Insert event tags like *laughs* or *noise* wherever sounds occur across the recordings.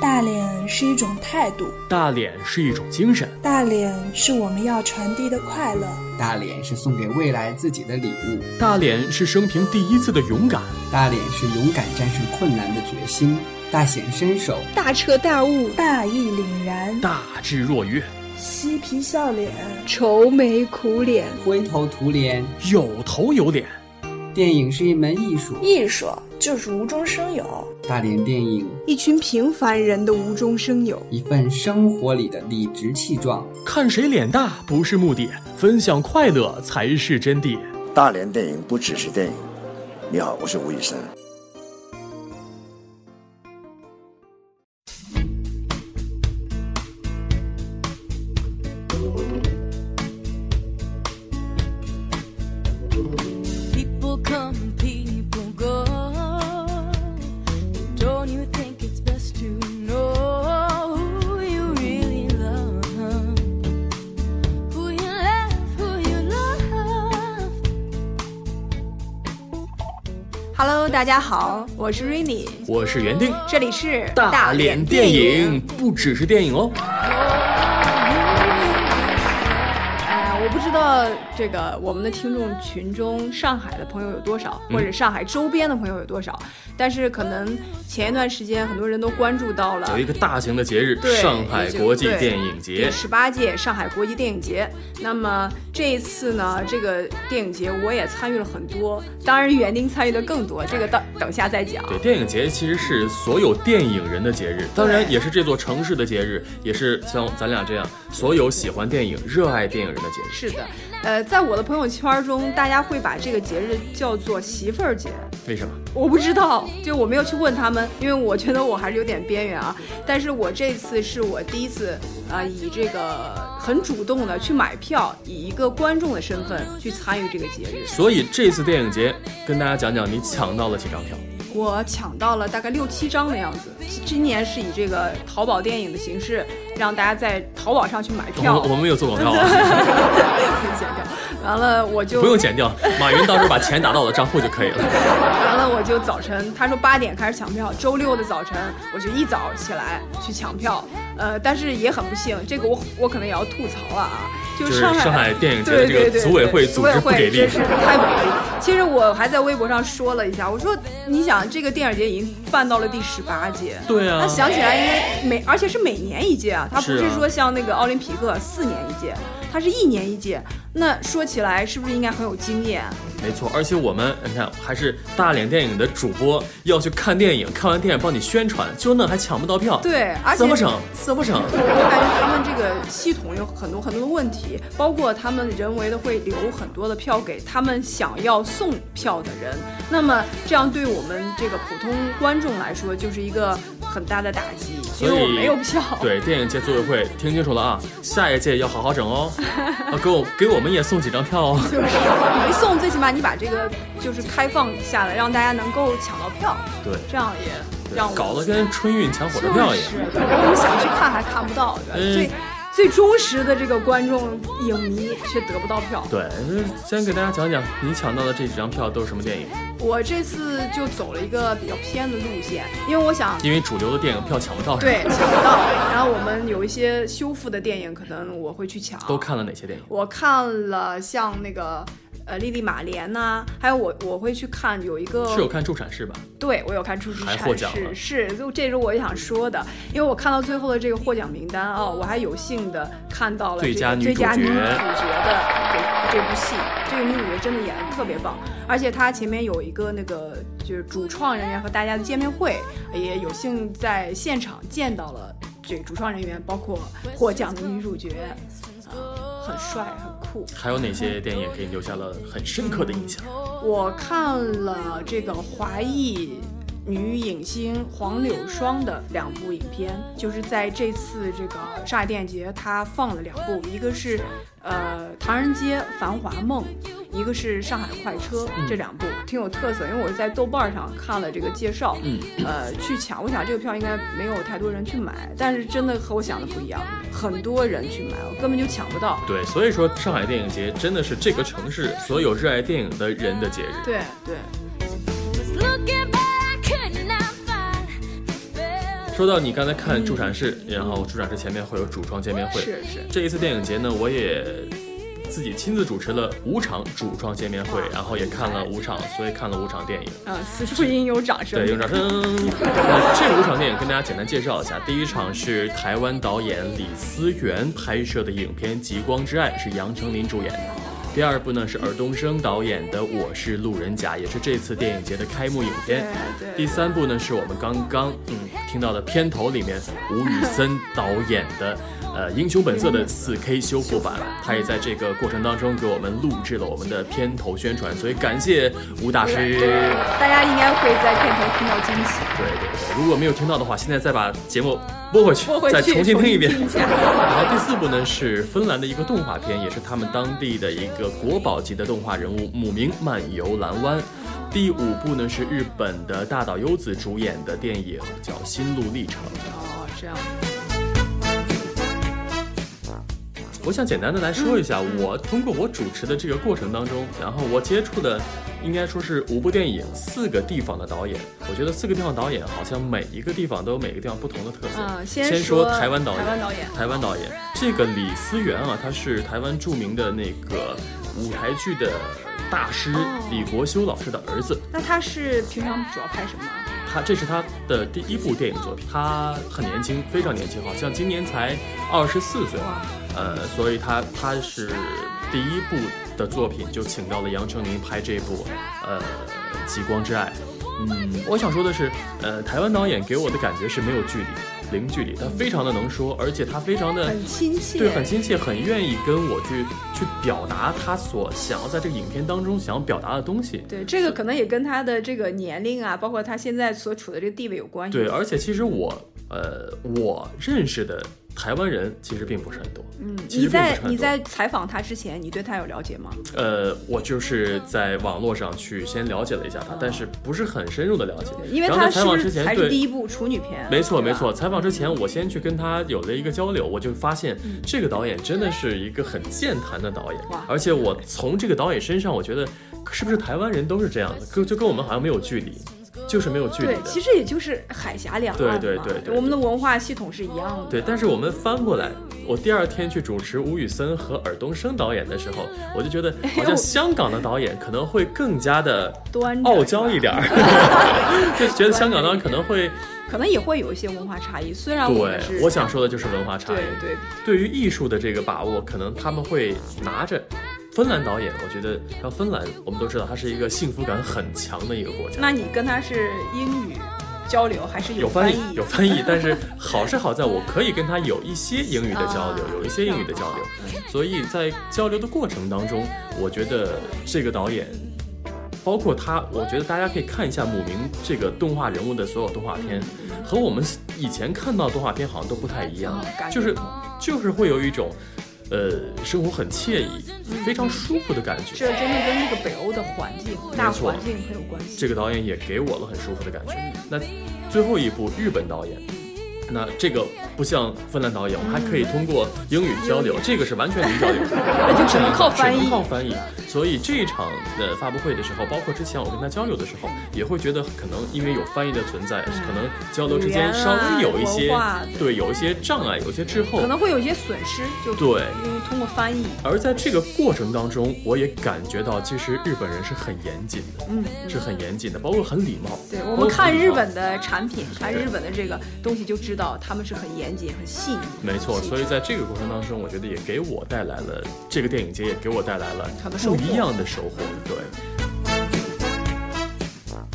大脸是一种态度，大脸是一种精神，大脸是我们要传递的快乐，大脸是送给未来自己的礼物，大脸是生平第一次的勇敢，大脸是勇敢战胜困难的决心，大显身手，大彻大悟，大义凛然，大智若愚，嬉皮笑脸，愁眉苦脸，灰头土脸，有头有脸。电影是一门艺术，艺术就是无中生有。大连电影，一群平凡人的无中生有，一份生活里的理直气壮。看谁脸大不是目的，分享快乐才是真谛。大连电影不只是电影。你好，我是吴宇森。大家好，我是 Rainy，我是园丁，这里是大连电影，不只是电影哦。哎我不知道这个我们的听众群中上海的朋友有多少，或者上海周边的朋友有多少，但是可能前一段时间很多人都关注到了有一个大型的节日——上海国际电影节，第十八届上海国际电影节。那么这一次呢，这个电影节我也参与了很多，当然园丁参与的更多，这个等等下再讲。对，电影节其实是所有电影人的节日，当然也是这座城市的节日，也是像咱俩这样所有喜欢电影、热爱电影人的节日。是的，呃，在我的朋友圈中，大家会把这个节日叫做媳妇儿节。为什么？我不知道，就我没有去问他们，因为我觉得我还是有点边缘啊。但是我这次是我第一次，啊，以这个很主动的去买票，以一个观众的身份去参与这个节日。所以这次电影节，跟大家讲讲你抢到了几张票。我抢到了大概六七张的样子。今年是以这个淘宝电影的形式，让大家在淘宝上去买票。我们没有做广告啊，*laughs* 剪掉。完了我就不用剪掉，马云到时候把钱打到我的账户就可以了。完了我就早晨，他说八点开始抢票，周六的早晨我就一早起来去抢票。呃，但是也很不幸，这个我我可能也要吐槽了啊，就是上海电影节的这个组委会组织不给力，真是太不给力。其实我还在微博上说了一下，我说你想这个电影节已经办到了第十八届，对啊，那想起来应该每而且是每年一届啊，它不是说像那个奥林匹克四年一届。它是一年一届，那说起来是不是应该很有经验？没错，而且我们你看还是大连电影的主播要去看电影，看完电影帮你宣传，就那还抢不到票？对，而且怎么整？怎么整？我感觉他们这个系统有很多很多的问题，包括他们人为的会留很多的票给他们想要送票的人，那么这样对我们这个普通观众来说就是一个很大的打击，所以我没有票。对，电影界组委会听清楚了啊，*laughs* 下一届要好好整哦。啊，给我给我们也送几张票哦。就是没送，最起码你把这个就是开放下来，让大家能够抢到票。对，这样也让我搞得跟春运抢火车票一样。我们想去看还看不到，最最忠实的这个观众影迷却得不到票。对，先给大家讲讲你抢到的这几张票都是什么电影。我这次就走了一个比较偏的路线，因为我想，因为主流的电影票抢不到，对，抢不到。然后我们有一些修复的电影，可能我会去抢。都看了哪些电影？我看了像那个呃《莉莉玛莲》呐，还有我我会去看有一个是有看《助产士》吧？对，我有看《助产士》，是，就这是我想说的，因为我看到最后的这个获奖名单啊，我还有幸的看到了最佳女主角的这这部戏，这个女主角真的演的特别棒，而且她前面有一个那个就是主创人员和大家的见面会，也有幸在现场见到了这主创人员，包括获奖的女主角，啊，很帅很酷。还有哪些电影给你留下了很深刻的印象？我看了这个华裔。女影星黄柳霜的两部影片，就是在这次这个上海电影节，她放了两部，一个是呃《唐人街繁华梦》，一个是《上海快车》，这两部挺有特色。因为我是在豆瓣上看了这个介绍，嗯，呃，去抢，我想这个票应该没有太多人去买，但是真的和我想的不一样，很多人去买，我根本就抢不到。对，所以说上海电影节真的是这个城市所有热爱电影的人的节日。对对。说到你刚才看助产士，然后助产士前面会有主创见面会。是是这一次电影节呢，我也自己亲自主持了五场主创见面会，然后也看了五场，所以看了五场电影。嗯，此处应有掌声。对，有掌声。*laughs* 那这五场电影跟大家简单介绍一下。第一场是台湾导演李思源拍摄的影片《极光之爱》，是杨丞琳主演的。第二部呢是尔冬升导演的《我是路人甲》，也是这次电影节的开幕影片。第三部呢是我们刚刚嗯听到的片头里面吴宇森导演的呃《英雄本色》的 4K 修复版，他也在这个过程当中给我们录制了我们的片头宣传，所以感谢吴大师。对，大家应该会在片头听到惊喜。对对对，如果没有听到的话，现在再把节目播回去，回去再重新听一遍。然后第四部呢是芬兰的一个动画片，也是他们当地的一个国宝级的动画人物母明漫游蓝湾。第五部呢是日本的大岛优子主演的电影，叫《心路历程》。哦，这样。我想简单的来说一下，我通过我主持的这个过程当中，然后我接触的应该说是五部电影，四个地方的导演。我觉得四个地方导演好像每一个地方都有每个地方不同的特色。嗯先先说台湾导演，台湾导演台湾导演这个李思源啊，他是台湾著名的那个舞台剧的大师哦李国修老师的儿子。那他是平常主要拍什么？他这是他的第一部电影作品，他很年轻，非常年轻，好像今年才二十四岁，呃，所以他他是第一部的作品就请到了杨丞琳拍这部，呃，《极光之爱》。嗯，我想说的是，呃，台湾导演给我的感觉是没有距离，零距离，他非常的能说，而且他非常的很亲切对，很亲切，很愿意跟我去去表达他所想要在这个影片当中想要表达的东西。对，这个可能也跟他的这个年龄啊，包括他现在所处的这个地位有关系。对，而且其实我，呃，我认识的台湾人其实并不是很多。嗯，你在你在采访他之前，你对他有了解吗？呃，我就是在网络上去先了解了一下他，但是不是很深入的了解。因为他是在采访之前，才是对，第一部处女片，没错没错。采访之前，我先去跟他有了一个交流，我就发现嗯这个导演真的是一个很健谈的导演哇，而且我从这个导演身上，我觉得是不是台湾人都是这样的，跟就跟我们好像没有距离，就是没有距离对，的。其实也就是海峡两岸嘛，对对对对我们的文化系统是一样的。对，但是我们翻过来，我第二天去主持吴宇森和尔冬升导演的时候，我就觉得好像香港的导演可能会更加的傲娇一点儿，*laughs* 就觉得香港导演可能会可能也会有一些文化差异，虽然我对，我想说的就是文化差异。对对对于艺术的这个把握，可能他们会拿着。芬兰导演，我觉得像芬兰，我们都知道它是一个幸福感很强的一个国家。那你跟他是英语交流还是有翻译，有翻译，*laughs* 但是好是好在我可以跟他有一些英语的交流，啊有一些英语的交流，所以在交流的过程当中，我觉得这个导演，包括他，我觉得大家可以看一下姆明这个动画人物的所有动画片，和我们以前看到的动画片好像都不太一样。就是就是会有一种。呃，生活很惬意，非常舒服的感觉。这真的跟那个北欧的环境、大环境很有关系。这个导演也给我了很舒服的感觉。那最后一部日本导演，那这个不像芬兰导演，我们还可以通过英语交流，这个是完全零交流，*laughs* 那就只能靠翻译只能靠翻译。所以这一场的发布会的时候，包括之前我跟他交流的时候，也会觉得可能因为有翻译的存在，可能交流之间稍微有一些啊对有一些障碍，有一些滞后可。能会有一些损失，就对因为通过翻译，而在这个过程当中，我也感觉到，其实日本人是很严谨的，嗯，是很严谨的，包括很礼貌。对我们看日本的产品，看日本的这个东西就知道他们是很严谨、很细腻。没错，所以在这个过程当中，我觉得也给我带来了这个电影节也给我带来了不一样的收获。对。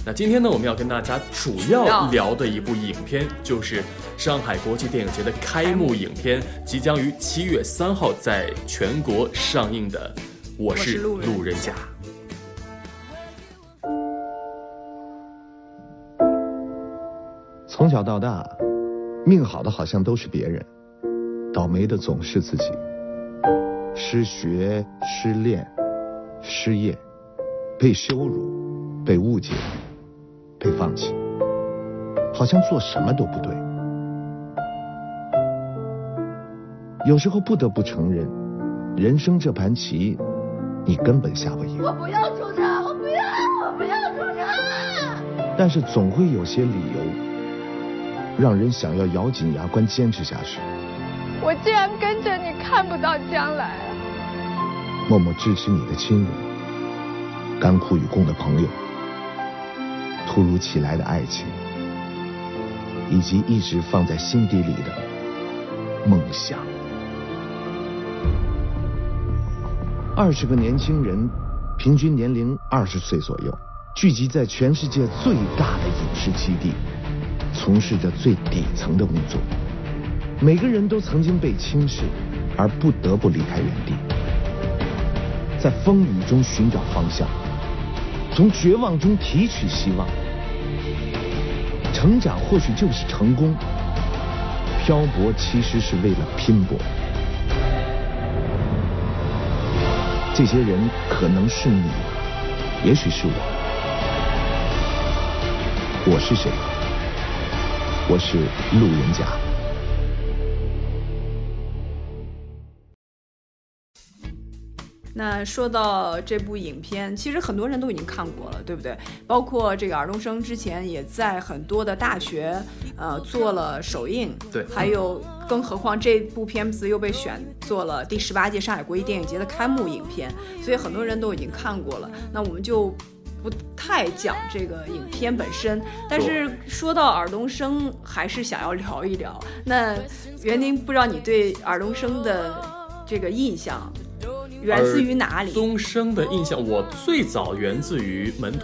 那今天呢，我们要跟大家主要要聊的一部影片，就是上海国际电影节的开幕影片，即将于七月三号在全国上映的《我是是路人路人甲》。从小到大，命好的好像都是别人，倒霉的总是自己。失学、失恋、失业，被羞辱、被误解、被放弃，好像做什么都不对。有时候不得不承认，人生这盘棋，你根本下不赢。我不要出场，我不要，我不要出场。但是总会有些理由，让人想要咬紧牙关坚持下去。我既然跟着你，看不到将来。默默支持你的亲人，甘苦与共的朋友，突如其来的爱情，以及一直放在心底里的梦想。二十个年轻人，平均年龄二十岁左右，聚集在全世界最大的影视基地，从事着最底层的工作。每个人都曾经被轻视，而不得不离开原地，在风雨中寻找方向，从绝望中提取希望。成长或许就是成功，漂泊其实是为了拼搏。这些人可能是你，也许是我。我是谁？我是路人甲。那说到这部影片，其实很多人都已经看过了，对不对？包括这个尔冬升之前也在很多的大学，呃，做了首映。对还有，更何况这部片子又被选做了第十八届上海国际电影节的开幕影片，所以很多人都已经看过了。那我们就不太讲这个影片本身，但是说到尔冬升，还是想要聊一聊。那袁宁，不知道你对尔冬升的这个印象源自于哪里？东升的印象，我最早源自于《门徒》。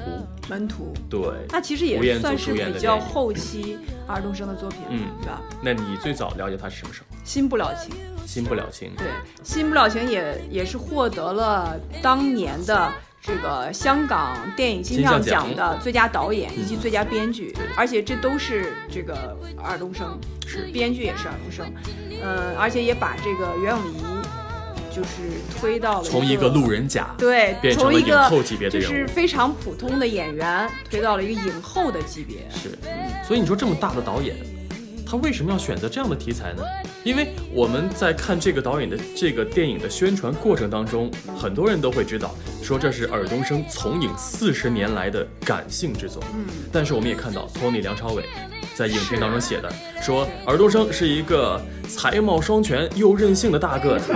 门徒，对，那其实也算是比较后期尔冬升的作品，嗯对吧？那你最早了解他是什么时候？新不了情，新不了情。对，新不了情也也是获得了当年的这个香港电影金像奖。的最佳导演以及最佳编剧，而且这都是这个尔冬升，是。编剧也是尔冬升，呃，而且也把这个袁咏仪就是推到了从一个路人甲，对，变成从一个了影后级别的人物。就是非常普通的演员推到了一个影后的级别。是，所以你说这么大的导演，他为什么要选择这样的题材呢？因为我们在看这个导演的这个电影的宣传过程当中，很多人都会知道，说这是尔冬升从影四十年来的感性之作。嗯，但是我们也看到托尼梁朝伟在影片当中写的，说尔冬升是一个才貌双全又任性的大个子，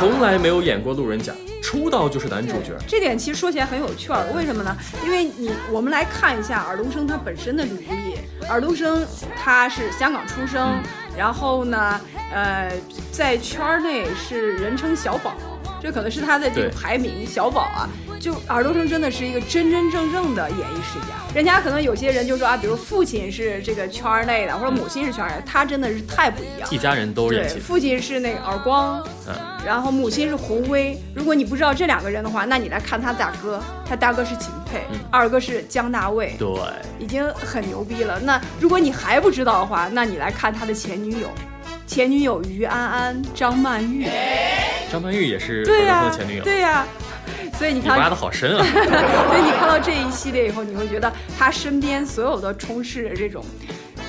从来没有演过路人甲，出道就是男主角。这点其实说起来很有趣儿，为什么呢？因为你我们来看一下尔冬升他本身的履历。尔冬升他是香港出生，然后呢，呃，在圈儿内是人称小宝，这可能是他的这个排名小宝啊。就尔冬升真的是一个真真正正的演艺世家，人家可能有些人就说啊，比如父亲是这个圈儿内的，或者母亲是圈儿内的，他真的是太不一样。一家人都对演，戏，父亲是那个耳光，嗯，然后母亲是胡薇。如果你不知道这两个人的话，那你来看他大哥，他大哥是秦沛，嗯二哥是姜大卫，对，已经很牛逼了。那如果你还不知道的话，那你来看他的前女友，前女友于安安、张曼玉，张曼玉也是尔对呀、前女友，对呀、所以你看你挖的好深啊。*laughs* 所以你看到这一系列以后，你会觉得他身边所有的充斥着这种，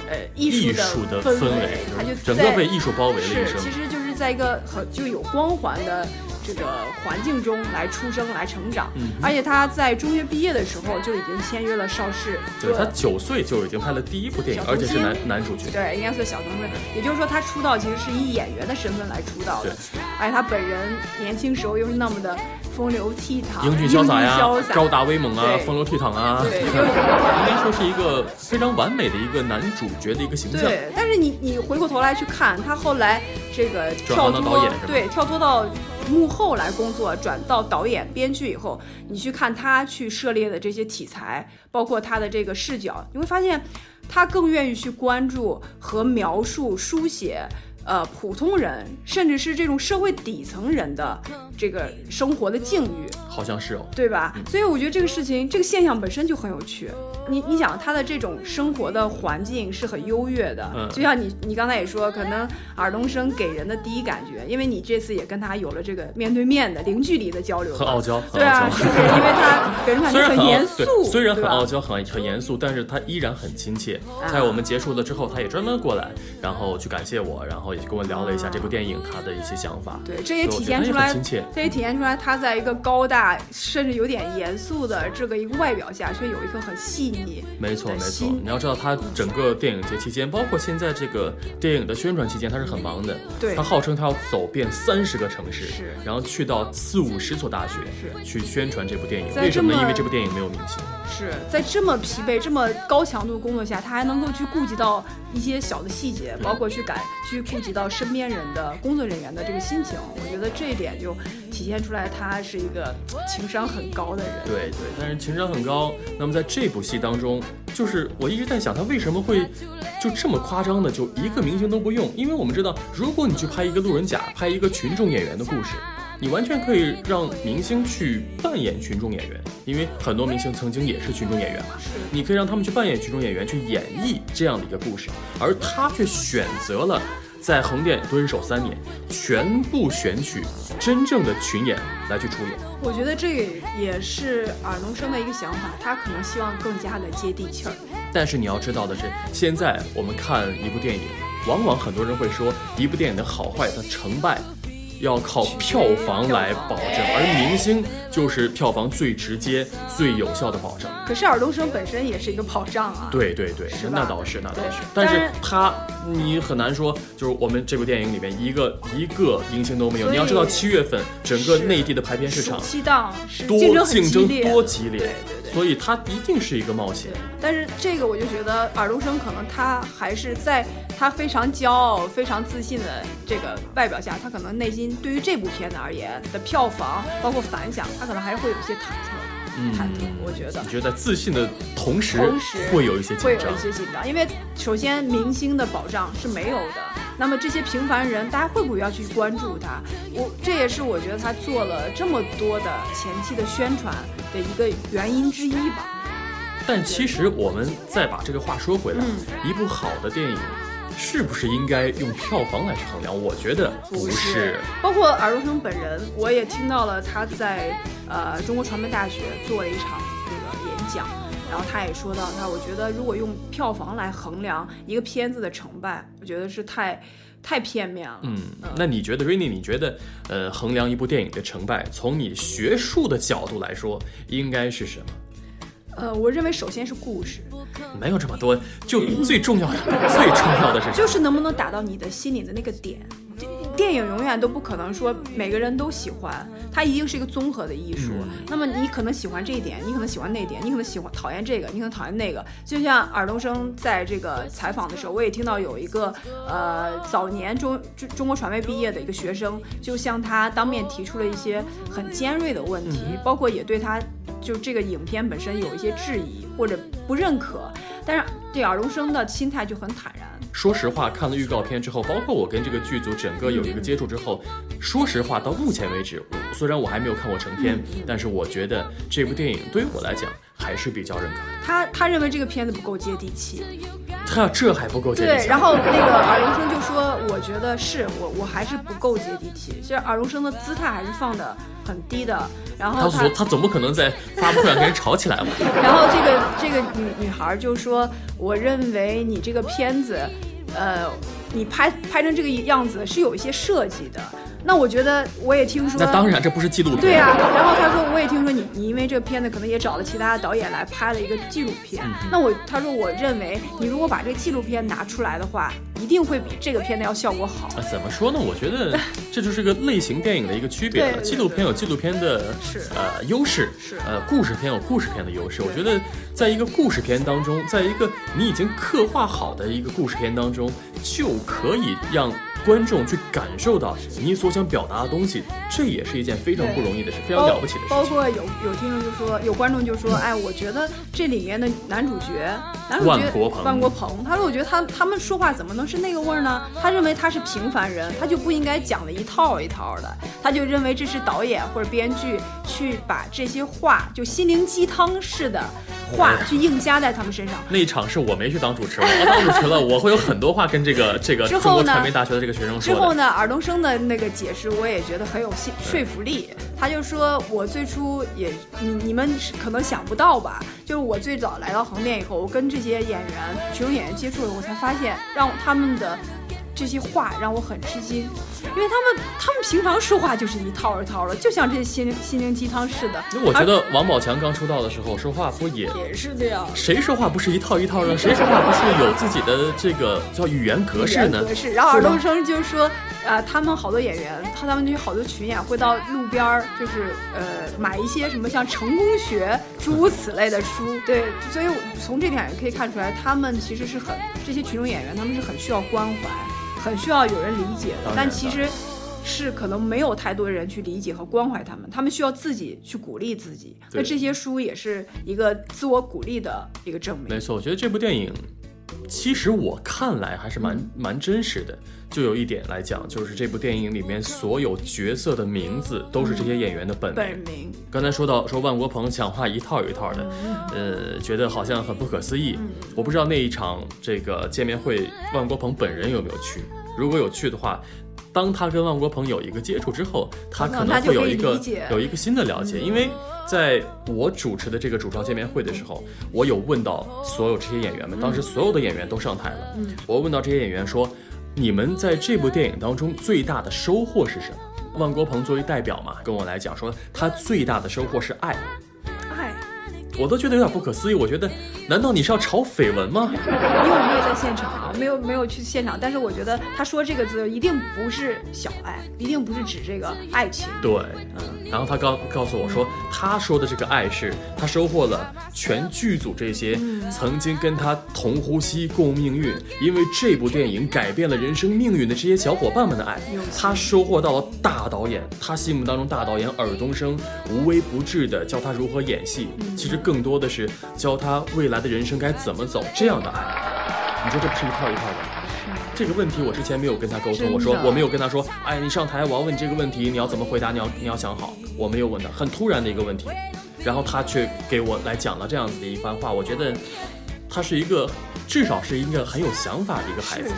呃，艺艺术术的氛氛围他就整个在被艺术包围了一是，生。其实就是在一个很就有光环的这个环境中来出生来成长，嗯而且他在中学毕业的时候就已经签约了邵氏，对他九岁就已经拍了第一部电影，而且是男男主角。对，应该算小童星。也就是说，他出道其实是以演员的身份来出道的，而且他本人年轻时候又是那么的风流倜傥、英俊潇洒呀高大威猛啊，风流倜傥啊，对应该说是一个非常完美的一个男主角的一个形象。对，但是你你回过头来去看，他后来这个跳脱对跳脱到幕后来工作，转到导演、编剧以后，你去看他去涉猎的这些题材，包括他的这个视角，你会发现他更愿意去关注和描述、书写。呃，普通人甚至是这种社会底层人的这个生活的境遇，好像是哦。对吧？所以我觉得这个事情，这个现象本身就很有趣。你你想，他的这种生活的环境是很优越的，嗯就像你你刚才也说，可能尔冬升给人的第一感觉，因为你这次也跟他有了这个面对面的零距离的交流，很傲娇，对啊，是不是？因为他 *laughs* 给人感觉很严肃，，虽然很傲娇，很很严肃，但是他依然很亲切。啊在我们结束了之后，他也专门过来，然后去感谢我，然后也跟我聊了一下这部电影他的一些想法。对，这也体现出来这也体现出来他在一个高大，甚至有点严肃的这个一个外表下，却有一颗很细腻。没错没错，你要知道，他整个电影节期间，包括现在这个电影的宣传期间，他是很忙的。对他号称他要走遍三十个城市，是然后去到四五十所大学，是去宣传这部电影。为什么呢？因为这部电影没有明星。是在这么疲惫、这么高强度的工作下，他还能够去顾及到一些小的细节，包括去改去顾及到身边人的工作人员的这个心情。我觉得这一点就体现出来，他是一个情商很高的人。对对，但是情商很高。那么在这部戏当中，就是我一直在想，他为什么会就这么夸张的，就一个明星都不用？因为我们知道，如果你去拍一个路人甲，拍一个群众演员的故事，你完全可以让明星去扮演群众演员，因为很多明星曾经也是群众演员嘛。你可以让他们去扮演群众演员，去演绎这样的一个故事，而他却选择了。在横店蹲守三年，全部选取真正的群演来去出演。我觉得这也是尔冬升的一个想法，他可能希望更加的接地气儿。但是你要知道的是，现在我们看一部电影，往往很多人会说，一部电影的好坏它成败，要靠票房来保证，而明星就是票房最直接、最有效的保障。可是尔冬升本身也是一个保障啊。对对对，是那倒是那倒是，但是他你很难说，就是我们这部电影里面一个一个明星都没有。你要知道，七月份整个内地的排片市场暑期档是多竞争竞争，多激烈，对对对。所以它一定是一个冒险。但是这个我就觉得尔冬升可能他还是在他非常骄傲、非常自信的这个外表下，他可能内心对于这部片子而言的票房包括反响，他可能还是会有一些忐忑。嗯忐忑，我觉得你觉得在自信的同时，同时会有一些紧张会有一。些紧张，因为首先明星的保障是没有的，那么这些平凡人，大家会不会要去关注他？我这也是我觉得他做了这么多的前期的宣传的一个原因之一吧。但其实我们再把这个话说回来，嗯一部好的电影是不是应该用票房来去衡量？我觉得不是。包括尔冬升本人，我也听到了他在呃中国传媒大学做了一场这个演讲，然后他也说到，他我觉得如果用票房来衡量一个片子的成败，我觉得是太太片面了。嗯，那你觉得 Rainy？你觉得呃，衡量一部电影的成败，从你学术的角度来说，应该是什么？呃，我认为首先是故事，没有这么多，就最重要的，最重要的是就是能不能打到你的心里的那个点。电电影永远都不可能说每个人都喜欢，它一定是一个综合的艺术。嗯那么你可能喜欢这一点，你可能喜欢那一点，你可能喜欢讨厌这个，你可能讨厌那个。就像尔冬升在这个采访的时候，我也听到有一个呃早年中中中国传媒毕业的一个学生，就向他当面提出了一些很尖锐的问题，包括也对他就这个影片本身有一些质疑或者不认可。但是这尔冬升的心态就很坦然。说实话，看了预告片之后，包括我跟这个剧组整个有一个接触之后，说实话，到目前为止，虽然我还没有看过成片，但是我觉得这部电影对于我来讲还是比较认可的。他他认为这个片子不够接地气，他这还不够接地气对，然后那个尔荣生就说，我觉得是我我还是不够接地气，其实尔荣生的姿态还是放的很低的，然后他他总不可能在发布会上跟人吵起来吧？*laughs* 然后这个这个女女孩就说，我认为你这个片子，呃，你拍拍成这个样子是有一些设计的。那我觉得我也听说，那当然，这不是纪录片。对啊，然后他说我也听说你你因为这个片子可能也找了其他的导演来拍了一个纪录片。嗯那我他说我认为你如果把这个纪录片拿出来的话，一定会比这个片子要效果好。啊，怎么说呢？我觉得 *laughs* 这就是个类型电影的一个区别了。纪录片有纪录片的是呃优势，是呃故事片有故事片的优势。我觉得在一个故事片当中，在一个你已经刻画好的一个故事片当中，就可以让观众去感受到你所想表达的东西，这也是一件非常不容易的事，非常了不起的事情。包括有有听众就说，有观众就说，哎，我觉得这里面的男主角，男主角万国鹏万国鹏，他说我觉得他他们说话怎么能是那个味儿呢？他认为他是平凡人，他就不应该讲的一套一套的，他就认为这是导演或者编剧去把这些话就心灵鸡汤似的话去硬加在他们身上。那一场是我没去当主持，我要当主持了，我会有很多话跟这个 *laughs* 这个之后中国呢传媒大学的这个学生说。之后呢，尔冬升的那个解释我也觉得很有信说服力。他就说，我最初也你你们可能想不到吧，就是我最早来到横店以后，我跟这些演员、群众演员接触了，我才发现让他们的这些话让我很吃惊，因为他们他们平常说话就是一套一套的，就像这些心心灵鸡汤似的。那我觉得王宝强刚出道的时候说话不也也是这样。谁说话不是一套一套的？谁说话不是有自己的这个叫语言格式呢？格式。然后尔冬升就说，呃，他们好多演员，他他们就好多群演会到路边儿，就是呃买一些什么像成功学诸如此类的书。对，所以从这点也可以看出来，他们其实是很这些群众演员，他们是很需要关怀，很需要有人理解的。但其实。是可能没有太多人去理解和关怀他们，他们需要自己去鼓励自己。那这些书也是一个自我鼓励的一个证明。没错，我觉得这部电影，其实我看来还是蛮蛮真实的。就有一点来讲，就是这部电影里面所有角色的名字都是这些演员的本本名。刚才说到说万国鹏讲话一套一套的，呃，觉得好像很不可思议。我不知道那一场这个见面会，万国鹏本人有没有去？如果有趣的话。当他跟万国鹏有一个接触之后，他可能会有一个有一个新的了解。因为在我主持的这个主创见面会的时候，我有问到所有这些演员们，当时所有的演员都上台了。我问到这些演员说：“你们在这部电影当中最大的收获是什么？”万国鹏作为代表嘛，跟我来讲说，他最大的收获是爱。我都觉得有点不可思议。我觉得，难道你是要炒绯闻吗？因为我没有在现场啊，没有没有去现场。但是我觉得他说这个字一定不是小爱，一定不是指这个爱情。对，嗯。然后他告告诉我说，他说的这个爱是他收获了全剧组这些曾经跟他同呼吸共命运，因为这部电影改变了人生命运的这些小伙伴们的爱。他收获到了大导演，他心目当中大导演尔冬升无微不至的教他如何演戏。其实更多的是教他未来的人生该怎么走这样的爱。你说这不是一套一套的？这个问题我之前没有跟他沟通，我说我没有跟他说，哎，你上台我要问你这个问题，你要怎么回答？你要你要想好，我没有问他，很突然的一个问题，然后他却给我来讲了这样子的一番话，我觉得他是一个至少是一个很有想法的一个孩子。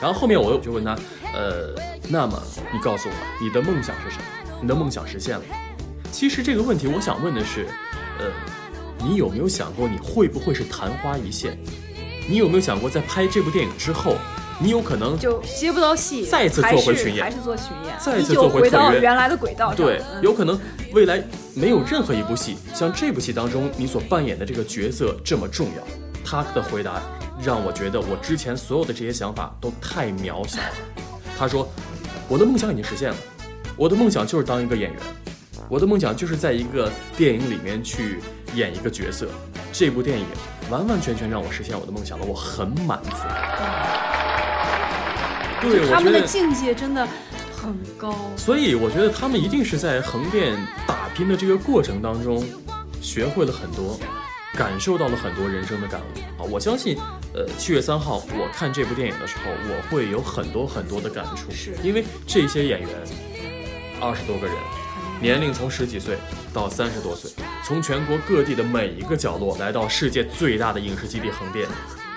然后后面我又就问他，呃，那么你告诉我，你的梦想是什么？你的梦想实现了？其实这个问题我想问的是，呃，你有没有想过你会不会是昙花一现？你有没有想过在拍这部电影之后？你有可能就接不到戏，再次做回巡演，还是做巡演，再次做回到原来的轨道上。对，有可能未来没有任何一部戏像这部戏当中你所扮演的这个角色这么重要。他的回答让我觉得我之前所有的这些想法都太渺小了。他说：“我的梦想已经实现了，我的梦想就是当一个演员，我的梦想就是在一个电影里面去演一个角色。这部电影完完全全让我实现我的梦想了，我很满足。”对，他们的境界真的很高，所以我觉得他们一定是在横店打拼的这个过程当中，学会了很多，感受到了很多人生的感悟啊！我相信，呃，七月三号我看这部电影的时候，我会有很多很多的感触，是因为这些演员二十多个人，年龄从十几岁到三十多岁，从全国各地的每一个角落来到世界最大的影视基地横店。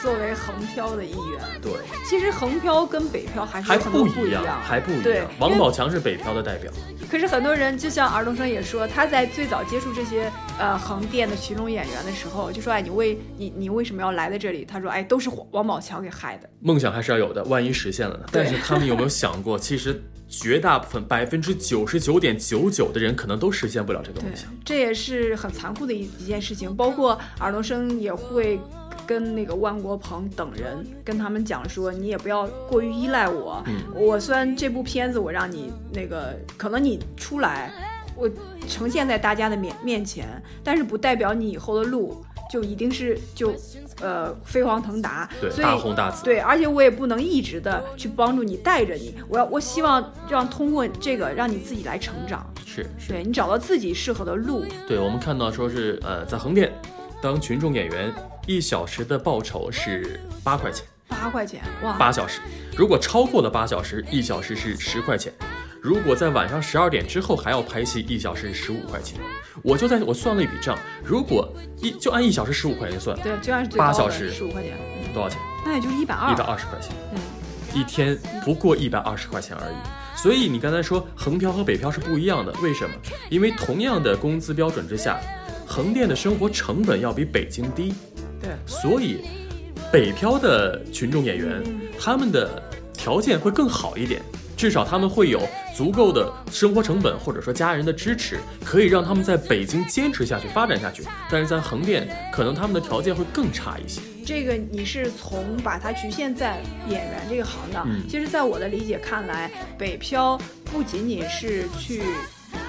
作为横漂的一员，对，其实横漂跟北漂还是还不一样，还不一样。王宝强是北漂的代表，可是很多人就像尔冬升也说，他在最早接触这些呃横店的群众演员的时候，就说哎，你为你你为什么要来在这里？他说哎，都是王宝强给害的。梦想还是要有的，万一实现了呢？但是他们有没有想过，其实绝大部分百分之九十九点九九的人可能都实现不了这个梦想。这也是很残酷的一一件事情，包括尔冬升也会。跟那个万国鹏等人跟他们讲说，你也不要过于依赖我。我虽然这部片子我让你那个，可能你出来，我呈现在大家的面面前，但是不代表你以后的路就一定是就呃飞黄腾达。对，大红大紫。对，而且我也不能一直的去帮助你带着你。我要我希望让通过这个让你自己来成长。是，对你找到自己适合的路。对，我们看到说是呃在横店当群众演员。一小时的报酬是八块钱，八块钱哇！八小时，如果超过了八小时，一小时是十块钱。如果在晚上十二点之后还要拍戏，一小时十五块钱。我就在我算了一笔账，如果一就按一小时十五块钱算，对，就按八小时十五块钱，多少钱？那也就是一百二，一百二十块钱。嗯，一天不过一百二十块钱而已。所以你刚才说横漂和北漂是不一样的，为什么？因为同样的工资标准之下，横店的生活成本要比北京低。对，所以北漂的群众演员，他们的。条件会更好一点。至少他们会有足够的生活成本，或者说家人的支持，可以让他们在北京坚持下去、发展下去。但是在横店，可能他们的条件会更差一些。这个你是从把它局限在演员这个行当，嗯其实，在我的理解看来，北漂不仅仅是去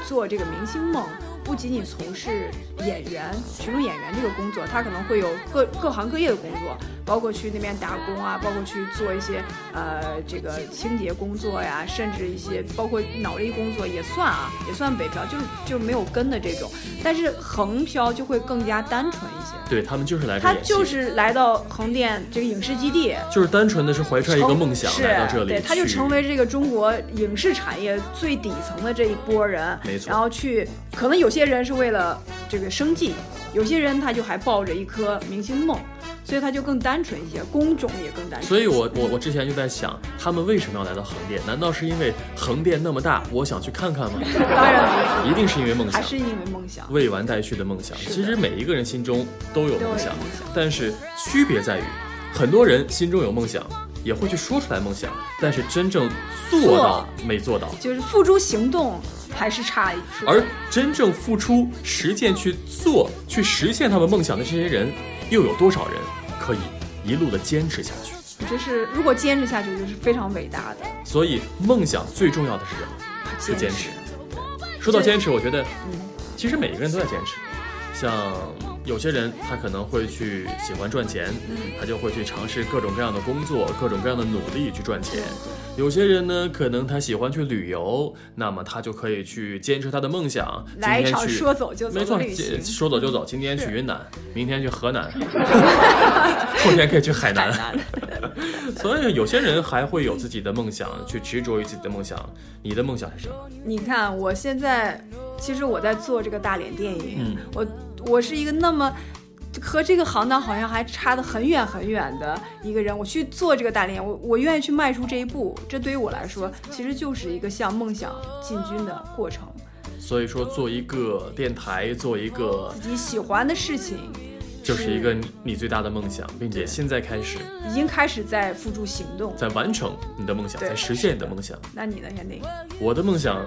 做这个明星梦，不仅仅从事演员、群众演员这个工作，他可能会有各各行各业的工作，包括去那边打工啊，包括去做一些呃这个清洁工作呀，甚至一些包括脑力工作也算啊，也算北漂，就是就是没有根的这种。但是横漂就会更加单纯一些。对他们就是来他，就是来到横店这个影视基地，就是单纯的是怀揣一个梦想是来到这里对，他就成为这个中国影视产业最底层的这一波人，没错然后去，可能有些人是为了这个生计，有些人他就还抱着一颗明星梦，所以他就更单纯一些，工种也更单纯。所以我我我之前就在想，他们为什么要来到横店？难道是因为横店那么大，我想去看看吗？*laughs* 当然不是一定是因为梦想，还是因为梦想。未完待续的梦想。其实每一个人心中都有梦想，但是区别在于，很多人心中有梦想，也会去说出来梦想，但是真正做到没做到。就是付诸行动还是差一，点而真正付出、实践去做、去实现他们梦想的这些人，又有多少人可以一路的坚持下去？这是如果坚持下去，就是非常伟大的。所以，梦想最重要的是什么？是坚持。说到坚持，我觉得，嗯其实每一个人都在坚持。像有些人，他可能会去喜欢赚钱，嗯他就会去尝试各种各样的工作，各种各样的努力去赚钱。有些人呢，可能他喜欢去旅游，那么他就可以去坚持他的梦想。今来一场说走就走没错的旅行，说走就走。今天去云南，明天去河南，*laughs* 后天可以去海南。海南 *laughs* 所以有些人还会有自己的梦想，去执着于自己的梦想。你的梦想是什么？你看，我现在其实我在做这个大连电影，嗯我我是一个那么和这个行当好像还差得很远很远的一个人，我去做这个大连，我我愿意去迈出这一步，这对于我来说，其实就是一个向梦想进军的过程。所以说，做一个电台，做一个自己喜欢的事情，就是一个你你最大的梦想，并且现在开始已经开始在付诸行动。在完成你的梦想，在实现你的梦想。那你呢，肯定？我的梦想，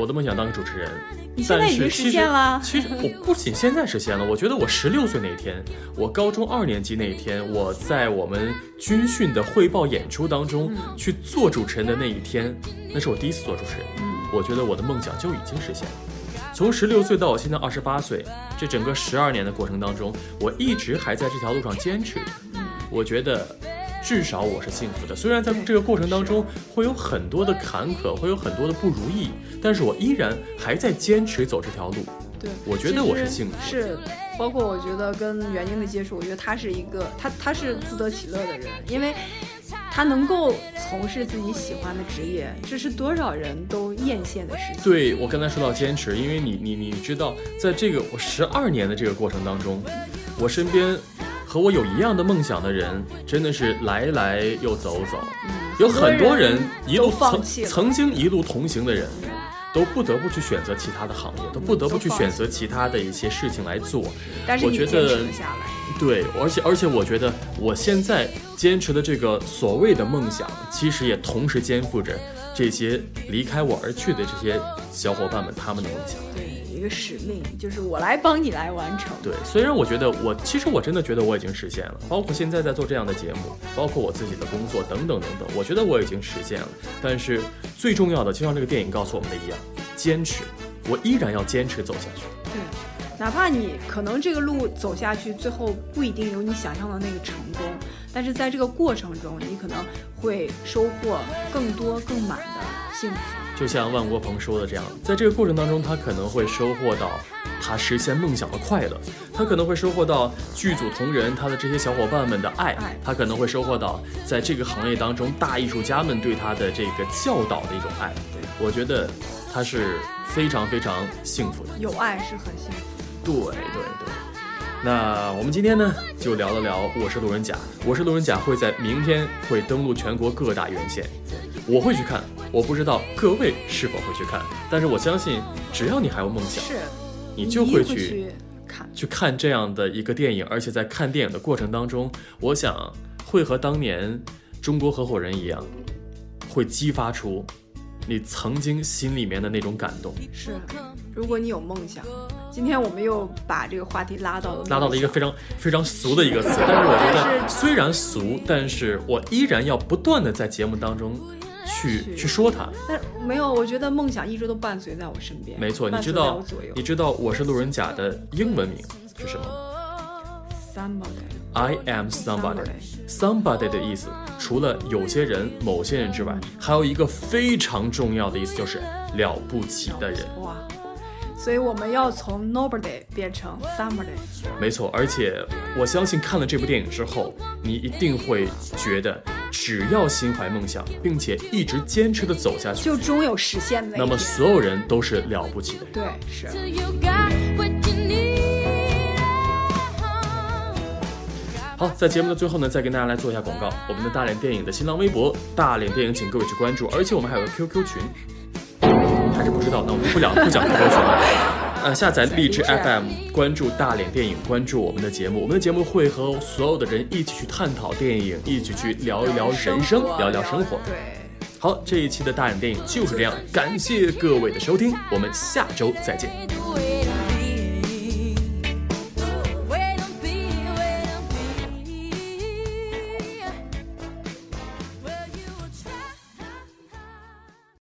我的梦想当个主持人。你现在已经实但是其实现了其实我不仅现在实现了，我觉得我十六岁那天，我高中二年级那一天，我在我们军训的汇报演出当中、嗯去做主持人的那一天，那是我第一次做主持人。嗯我觉得我的梦想就已经实现了。从十六岁到我现在二十八岁，这整个十二年的过程当中，我一直还在这条路上坚持我觉得至少我是幸福的。虽然在这个过程当中会有很多的坎坷，会有很多的不如意，但是我依然还在坚持走这条路。对，我觉得我是幸福的。是，包括我觉得跟袁晶的接触，我觉得他是一个他他是自得其乐的人，因为他能够从事自己喜欢的职业，这是多少人都艳羡的事情。对我刚才说到坚持，因为你你你知道，在这个我十二年的这个过程当中，我身边和我有一样的梦想的人，真的是来来又走走，有很多人一路曾曾经一路同行的人。都不得不去选择其他的行业，都不得不去选择其他的一些事情来做。但是我觉得对，而且而且我觉得我现在坚持的这个所谓的梦想，其实也同时肩负着这些离开我而去的这些小伙伴们他们的梦想。对一个使命，就是我来帮你来完成。对，虽然我觉得我其实我真的觉得我已经实现了，包括现在在做这样的节目，包括我自己的工作等等等等，我觉得我已经实现了。但是最重要的，就像这个电影告诉我们的一样，坚持，我依然要坚持走下去。对，哪怕你可能这个路走下去，最后不一定有你想象的那个成功，但是在这个过程中，你可能会收获更多、更满的幸福。就像万国鹏说的这样，在这个过程当中，他可能会收获到他实现梦想的快乐，他可能会收获到剧组同仁他的这些小伙伴们的爱，他可能会收获到在这个行业当中大艺术家们对他的这个教导的一种爱。我觉得他是非常非常幸福的。有爱是很幸福。对对对。那我们今天呢，就聊了聊《我是路人甲》。《我是路人甲》会在明天会登陆全国各大院线，我会去看，我不知道各位是否会去看，但是我相信，只要你还有梦想，是，你就会去看。去看这样的一个电影，而且在看电影的过程当中，我想会和当年中国合伙人一样，会激发出你曾经心里面的那种感动。是，如果你有梦想，今天我们又把这个话题拉到了拉到了一个非常非常俗的一个词，但是我觉得虽然俗，但是我依然要不断的在节目当中去去说它。但没有，我觉得梦想一直都伴随在我身边。没错，你知道你知道我是路人甲的英文名是什么 somebody？I am somebody。somebody 的意思，除了有些人、某些人之外，还有一个非常重要的意思，就是了不起的人。哇，所以我们要从 nobody 变成 somebody。没错，而且我相信看了这部电影之后，你一定会觉得，只要心怀梦想，并且一直坚持的走下去，就终有实现的那么所有人都是了不起的人。对是。好，在节目的最后呢，再跟大家来做一下广告。我们的大连电影的新浪微博“大连电影”，请各位去关注，而且我们还有个 QQ 群，还是不知道，那我们不讲不讲 QQ 群了。*laughs* 呃，下载荔枝 FM，关注大脸电影，关注我们的节目。我们的节目会和所有的人一起去探讨电影，一起去聊一聊人生，聊一聊生活。对，好，这一期的大脸电影就是这样，感谢各位的收听，我们下周再见。